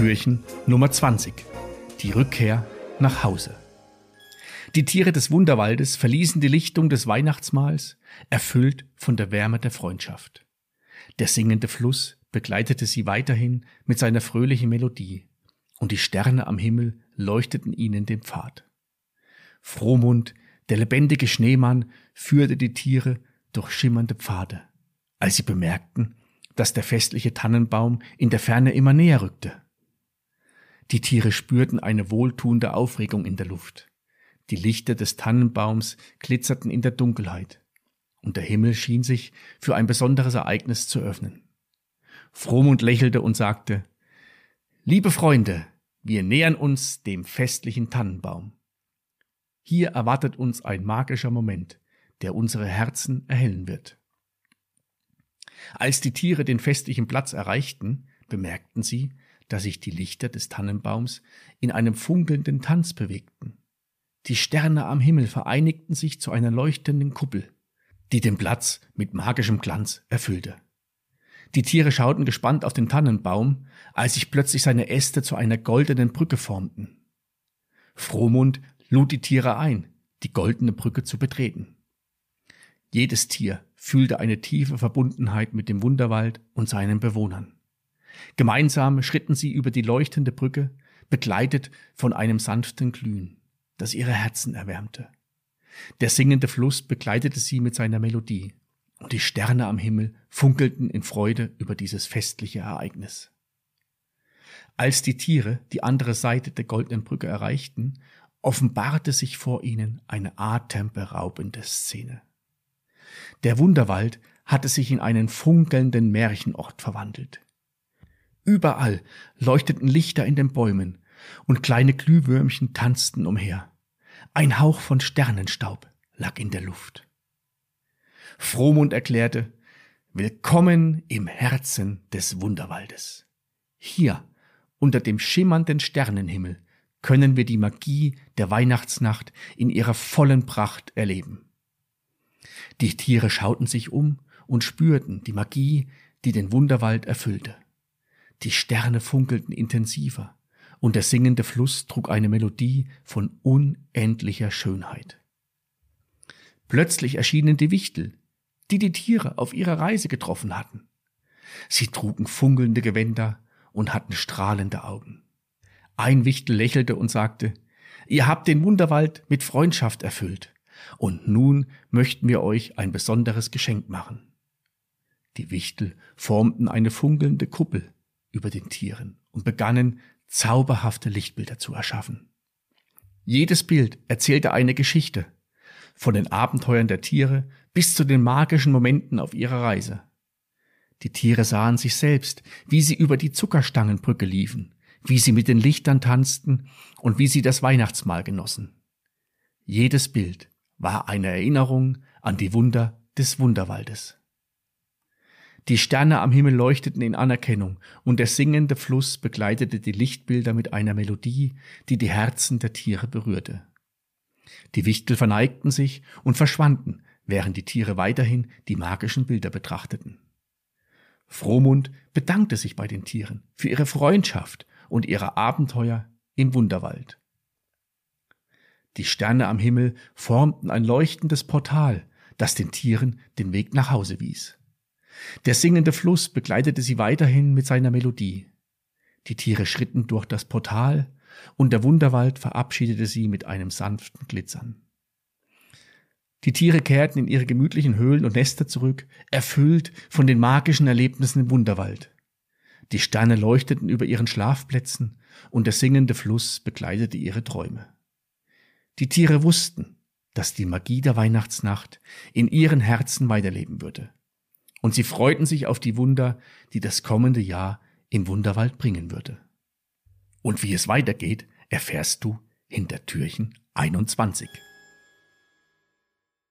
Türchen Nummer 20. Die Rückkehr nach Hause. Die Tiere des Wunderwaldes verließen die Lichtung des Weihnachtsmahls, erfüllt von der Wärme der Freundschaft. Der singende Fluss begleitete sie weiterhin mit seiner fröhlichen Melodie, und die Sterne am Himmel leuchteten ihnen den Pfad. Frohmund, der lebendige Schneemann, führte die Tiere durch schimmernde Pfade, als sie bemerkten, dass der festliche Tannenbaum in der Ferne immer näher rückte. Die Tiere spürten eine wohltuende Aufregung in der Luft. Die Lichter des Tannenbaums glitzerten in der Dunkelheit, und der Himmel schien sich für ein besonderes Ereignis zu öffnen. Frohmund lächelte und sagte, Liebe Freunde, wir nähern uns dem festlichen Tannenbaum. Hier erwartet uns ein magischer Moment, der unsere Herzen erhellen wird. Als die Tiere den festlichen Platz erreichten, bemerkten sie, dass sich die Lichter des Tannenbaums in einem funkelnden Tanz bewegten. Die Sterne am Himmel vereinigten sich zu einer leuchtenden Kuppel, die den Platz mit magischem Glanz erfüllte. Die Tiere schauten gespannt auf den Tannenbaum, als sich plötzlich seine Äste zu einer goldenen Brücke formten. Frohmund lud die Tiere ein, die goldene Brücke zu betreten. Jedes Tier fühlte eine tiefe Verbundenheit mit dem Wunderwald und seinen Bewohnern. Gemeinsam schritten sie über die leuchtende Brücke, begleitet von einem sanften Glühen, das ihre Herzen erwärmte. Der singende Fluss begleitete sie mit seiner Melodie, und die Sterne am Himmel funkelten in Freude über dieses festliche Ereignis. Als die Tiere die andere Seite der goldenen Brücke erreichten, offenbarte sich vor ihnen eine atemberaubende Szene. Der Wunderwald hatte sich in einen funkelnden Märchenort verwandelt. Überall leuchteten Lichter in den Bäumen und kleine Glühwürmchen tanzten umher. Ein Hauch von Sternenstaub lag in der Luft. Frohmund erklärte, Willkommen im Herzen des Wunderwaldes. Hier, unter dem schimmernden Sternenhimmel, können wir die Magie der Weihnachtsnacht in ihrer vollen Pracht erleben. Die Tiere schauten sich um und spürten die Magie, die den Wunderwald erfüllte. Die Sterne funkelten intensiver, und der singende Fluss trug eine Melodie von unendlicher Schönheit. Plötzlich erschienen die Wichtel, die die Tiere auf ihrer Reise getroffen hatten. Sie trugen funkelnde Gewänder und hatten strahlende Augen. Ein Wichtel lächelte und sagte, Ihr habt den Wunderwald mit Freundschaft erfüllt, und nun möchten wir euch ein besonderes Geschenk machen. Die Wichtel formten eine funkelnde Kuppel, über den Tieren und begannen zauberhafte Lichtbilder zu erschaffen. Jedes Bild erzählte eine Geschichte, von den Abenteuern der Tiere bis zu den magischen Momenten auf ihrer Reise. Die Tiere sahen sich selbst, wie sie über die Zuckerstangenbrücke liefen, wie sie mit den Lichtern tanzten und wie sie das Weihnachtsmahl genossen. Jedes Bild war eine Erinnerung an die Wunder des Wunderwaldes. Die Sterne am Himmel leuchteten in Anerkennung, und der singende Fluss begleitete die Lichtbilder mit einer Melodie, die die Herzen der Tiere berührte. Die Wichtel verneigten sich und verschwanden, während die Tiere weiterhin die magischen Bilder betrachteten. Frohmund bedankte sich bei den Tieren für ihre Freundschaft und ihre Abenteuer im Wunderwald. Die Sterne am Himmel formten ein leuchtendes Portal, das den Tieren den Weg nach Hause wies. Der singende Fluss begleitete sie weiterhin mit seiner Melodie. Die Tiere schritten durch das Portal, und der Wunderwald verabschiedete sie mit einem sanften Glitzern. Die Tiere kehrten in ihre gemütlichen Höhlen und Nester zurück, erfüllt von den magischen Erlebnissen im Wunderwald. Die Sterne leuchteten über ihren Schlafplätzen, und der singende Fluss begleitete ihre Träume. Die Tiere wussten, dass die Magie der Weihnachtsnacht in ihren Herzen weiterleben würde und sie freuten sich auf die Wunder, die das kommende Jahr im Wunderwald bringen würde. Und wie es weitergeht, erfährst du hinter Türchen 21.